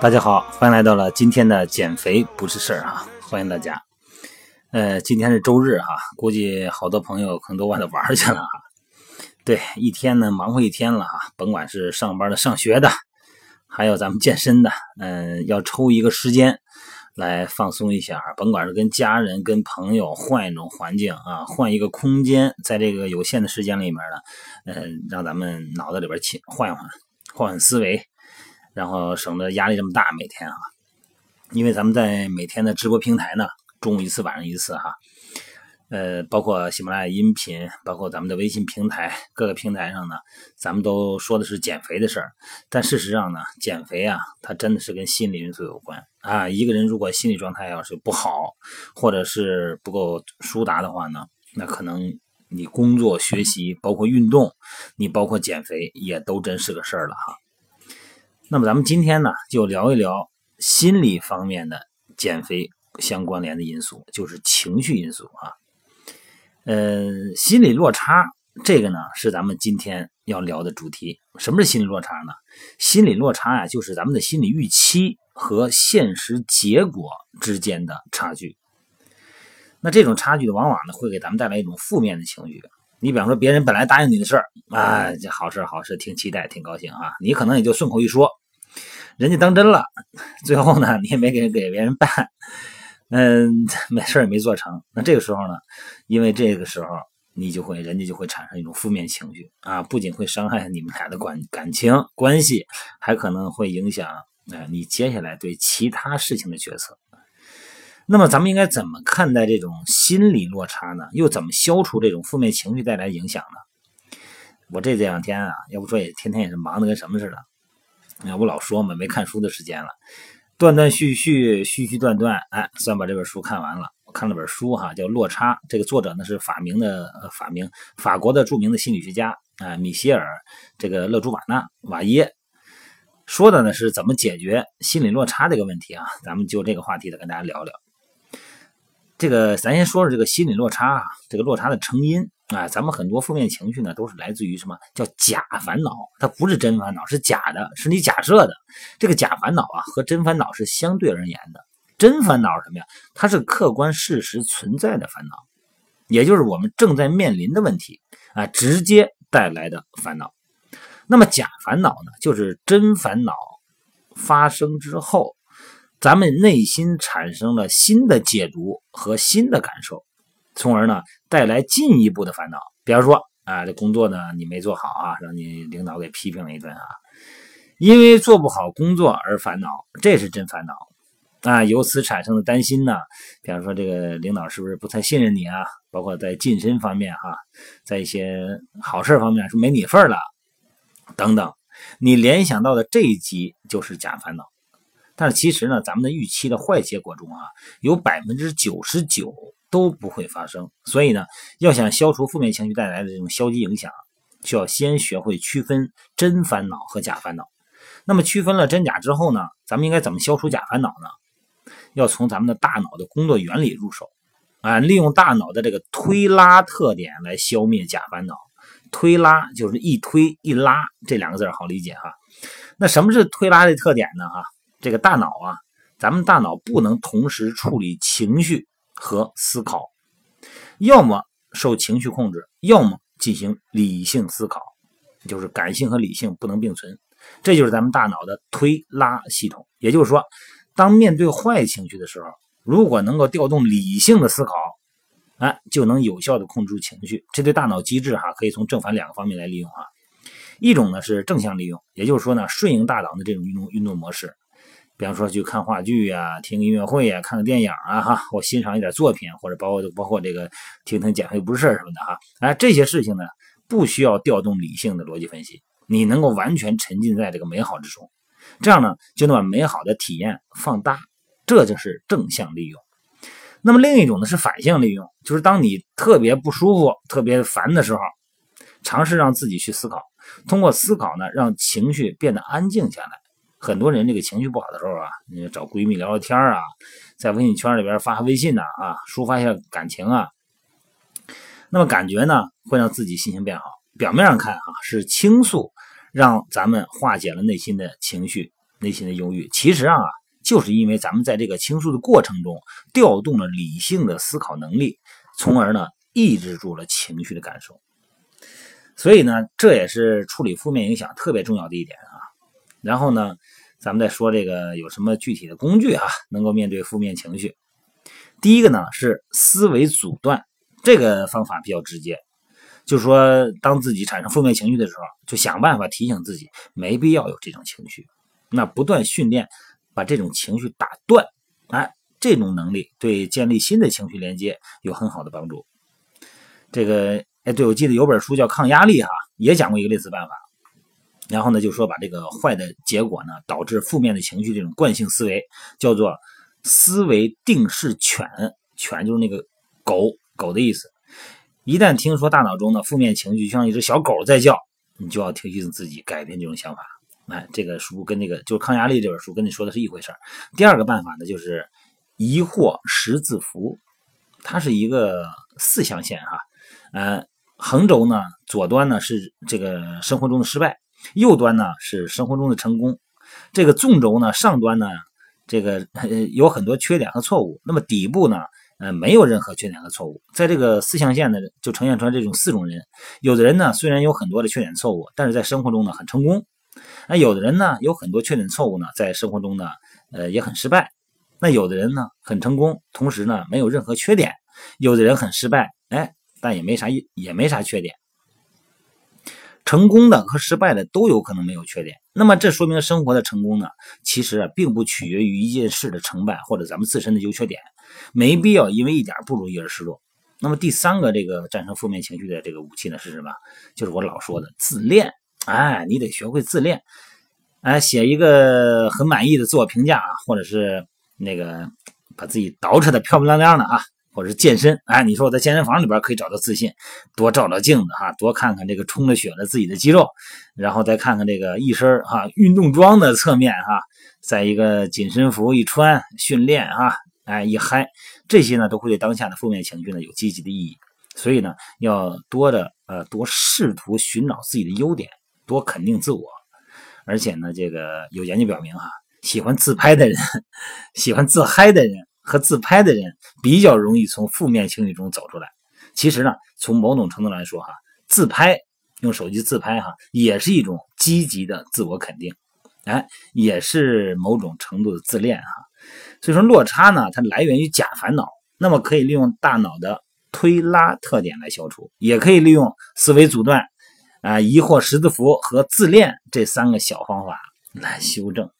大家好，欢迎来到了今天的减肥不是事儿啊！欢迎大家。呃，今天是周日哈、估计好多朋友可能都外头玩儿去了哈、对，一天呢忙活一天了哈、甭管是上班的、上学的，还有咱们健身的，嗯、要抽一个时间来放松一下，甭管是跟家人、跟朋友换一种环境啊，换一个空间，在这个有限的时间里面呢，呃，让咱们脑子里边清换换换换思维，然后省得压力这么大每天啊。因为咱们在每天的直播平台呢，中午一次，晚上一次哈。呃，包括喜马拉雅音频，包括咱们的微信平台，各个平台上呢，咱们都说的是减肥的事儿。但事实上呢，减肥啊，它真的是跟心理因素有关啊。一个人如果心理状态要是不好，或者是不够舒达的话呢，那可能你工作、学习，包括运动，你包括减肥，也都真是个事儿了哈。那么咱们今天呢，就聊一聊心理方面的减肥相关联的因素，就是情绪因素啊。呃，心理落差这个呢，是咱们今天要聊的主题。什么是心理落差呢？心理落差呀、就是咱们的心理预期和现实结果之间的差距。那这种差距，往往呢会给咱们带来一种负面的情绪。你比方说，别人本来答应你的事儿，啊，这好事好事，挺期待，挺高兴啊，你可能也就顺口一说，人家当真了，最后呢，你也没给给别人办，嗯，没事也没做成。那这个时候呢，因为这个时候你就会，人家就会产生一种负面情绪啊，不仅会伤害你们俩的感感情关系，还可能会影响呃你接下来对其他事情的决策。那么咱们应该怎么看待这种心理落差呢？又怎么消除这种负面情绪带来影响呢？我这这两天啊，要不说也天天也是忙的跟什么似的。哎，我老说嘛，没看书的时间了，断断续续，续续断断，哎，算把这本书看完了。我看了本书哈，叫《落差》，这个作者呢是法名的呃法名法国的著名的心理学家啊、米歇尔这个勒朱瓦纳瓦耶。说的呢是怎么解决心理落差这个问题啊？咱们就这个话题的跟大家聊聊。这个咱先说说这个心理落差啊，这个落差的成因啊，咱们很多负面情绪呢都是来自于什么叫假烦恼，它不是真烦恼，是假的，是你假设的。这个假烦恼啊和真烦恼是相对而言的。真烦恼是什么呀？它是客观事实存在的烦恼，也就是我们正在面临的问题啊，直接带来的烦恼。那么假烦恼呢，就是真烦恼发生之后。咱们内心产生了新的解读和新的感受，从而呢带来进一步的烦恼。比方说啊，这工作呢你没做好啊，让你领导给批评了一顿啊，因为做不好工作而烦恼，这是真烦恼啊。由此产生的担心呢，比方说这个领导是不是不太信任你啊？包括在晋升方面哈、在一些好事方面是没你份了等等，你联想到的这一级就是假烦恼。但是其实呢，咱们的预期的坏结果中啊，有百分之九十九都不会发生。所以呢，要想消除负面情绪带来的这种消极影响，需要先学会区分真烦恼和假烦恼。那么区分了真假之后呢，咱们应该怎么消除假烦恼呢？要从咱们的大脑的工作原理入手，啊，利用大脑的这个推拉特点来消灭假烦恼。推拉就是一推一拉这两个字好理解哈。那什么是推拉的特点呢？哈？这个大脑啊，咱们大脑不能同时处理情绪和思考，要么受情绪控制，要么进行理性思考，就是感性和理性不能并存。这就是咱们大脑的推拉系统。也就是说，当面对坏情绪的时候，如果能够调动理性的思考，哎，就能有效的控制住情绪。这对大脑机制哈，可以从正反两个方面来利用哈。一种呢是正向利用，也就是说呢，顺应大脑的这种运动运动模式。比方说去看话剧呀、听音乐会呀、看个电影啊，哈，或欣赏一点作品，或者包括包括这个听听减肥不是事儿什么的哈，哎，这些事情呢，不需要调动理性的逻辑分析，你能够完全沉浸在这个美好之中，这样呢，就能把美好的体验放大，这就是正向利用。那么另一种呢是反向利用，就是当你特别不舒服、特别烦的时候，尝试让自己去思考，通过思考呢，让情绪变得安静下来。很多人这个情绪不好的时候啊，你找闺蜜聊聊天啊，在微信圈里边发发微信呐啊，抒发一下感情啊。那么感觉呢会让自己心情变好。表面上看啊是倾诉，让咱们化解了内心的情绪、内心的忧郁。其实啊，就是因为咱们在这个倾诉的过程中调动了理性的思考能力，从而呢抑制住了情绪的感受。所以呢，这也是处理负面影响特别重要的一点啊。然后呢，咱们再说这个有什么具体的工具啊，能够面对负面情绪。第一个呢是思维阻断，这个方法比较直接，就是说当自己产生负面情绪的时候，就想办法提醒自己没必要有这种情绪，那不断训练把这种情绪打断，哎，这种能力对建立新的情绪连接有很好的帮助。这个。哎，对，我记得有本书叫《抗压力》哈，也讲过一个类似办法。然后呢，就说把这个坏的结果呢，导致负面的情绪这种惯性思维，叫做思维定势犬，犬就是那个狗狗的意思。一旦听说大脑中的负面情绪像一只小狗在叫，你就要提醒自己改变这种想法。哎，这个书跟那个就是《抗压力》这本书跟你说的是一回事第二个办法呢，就是疑惑十字符，它是一个四象限哈，呃。横轴呢，左端呢是这个生活中的失败，右端呢是生活中的成功。这个纵轴呢，上端呢，这个呃有很多缺点和错误。那么底部呢，呃，没有任何缺点和错误。在这个四象限呢，就呈现出来这种四种人。有的人呢，虽然有很多的缺点错误，但是在生活中呢很成功。那有的人呢，有很多缺点错误呢，在生活中呢，呃，也很失败。那有的人呢，很成功，同时呢，没有任何缺点。有的人很失败，哎。但也没啥也没啥缺点，成功的和失败的都有可能没有缺点。那么这说明生活的成功呢，其实啊并不取决于一件事的成败或者咱们自身的优缺点，没必要因为一点不如意而失落。那么第三个这个战胜负面情绪的这个武器呢是什么？就是我老说的自恋。哎，你得学会自恋，哎，写一个很满意的自我评价啊，或者是那个把自己捯饬的漂漂亮亮的啊。或者是健身，哎，你说我在健身房里边可以找到自信，多照照镜子哈，多看看这个充了血的自己的肌肉，然后再看看这个一身哈运动装的侧面哈，在一个紧身服一穿训练啊，哎一嗨，这些呢都会对当下的负面情绪呢有积极的意义，所以呢要多的呃多试图寻找自己的优点，多肯定自我，而且呢这个有研究表明哈，喜欢自拍的人，喜欢自嗨的人。和自拍的人比较容易从负面情绪中走出来。其实呢，从某种程度来说，哈，自拍用手机自拍，哈，也是一种积极的自我肯定，哎，也是某种程度的自恋，哈。所以说，落差呢，它来源于假烦恼，那么可以利用大脑的推拉特点来消除，也可以利用思维阻断、啊疑惑十字符和自恋这三个小方法来修正。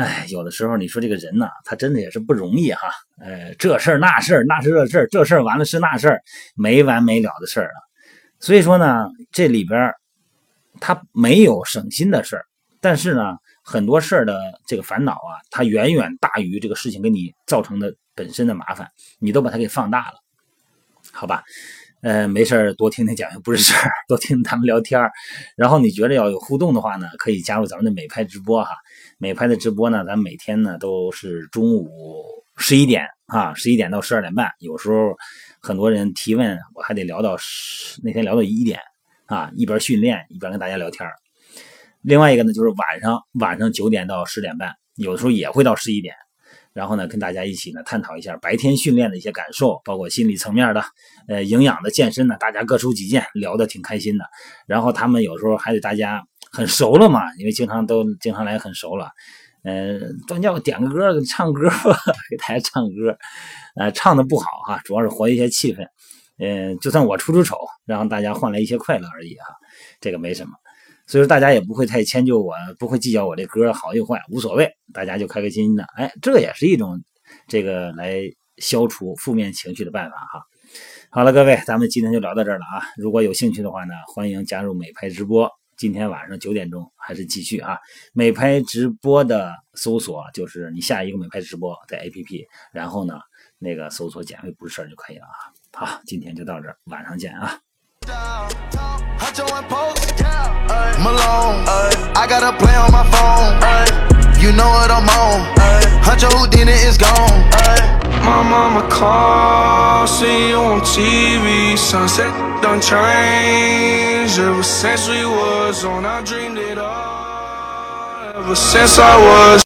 哎，有的时候你说这个人呢，他真的也是不容易哈。呃，这事儿那事儿，那是这事儿，这事儿完了是那事儿，没完没了的事儿啊。所以说呢，这里边他没有省心的事儿，但是呢，很多事儿的这个烦恼啊，它远远大于这个事情给你造成的本身的麻烦，你都把它给放大了，好吧？呃，没事多听听讲又不是事儿，多听他们聊天然后你觉得要有互动的话呢，可以加入咱们的美拍直播哈。美拍的直播呢，咱每天呢都是中午十一点啊，十一点到十二点半。有时候很多人提问，我还得聊到十那天聊到一点啊，一边训练一边跟大家聊天另外一个呢，就是晚上晚上九点到十点半，有的时候也会到十一点。然后呢，跟大家一起呢探讨一下白天训练的一些感受，包括心理层面的，呃，营养的、健身的，大家各抒己见，聊得挺开心的。然后他们有时候还得大家很熟了嘛，因为经常都经常来很熟了，嗯，专叫点个歌，唱歌吧，给大家唱歌，呃，唱的不好哈，主要是活跃一些气氛，嗯，就算我出出丑，让大家换来一些快乐而已哈，这个没什么。所以说大家也不会太迁就我，不会计较我这歌好与坏，无所谓，大家就开开心心的。哎，这也是一种这个来消除负面情绪的办法哈。好了，各位，咱们今天就聊到这儿了啊。如果有兴趣的话呢，欢迎加入美拍直播。今天晚上九点钟还是继续啊。美拍直播的搜索就是你下一个美拍直播在 APP，然后呢那个搜索减肥不是事儿就可以了啊。好，今天就到这儿，晚上见啊。Malone. I got a play on my phone. You know what I'm on. Huncho Houdini is gone. my mama car, see you on TV. Sunset done changed ever since we was on. I dreamed it all ever since I was.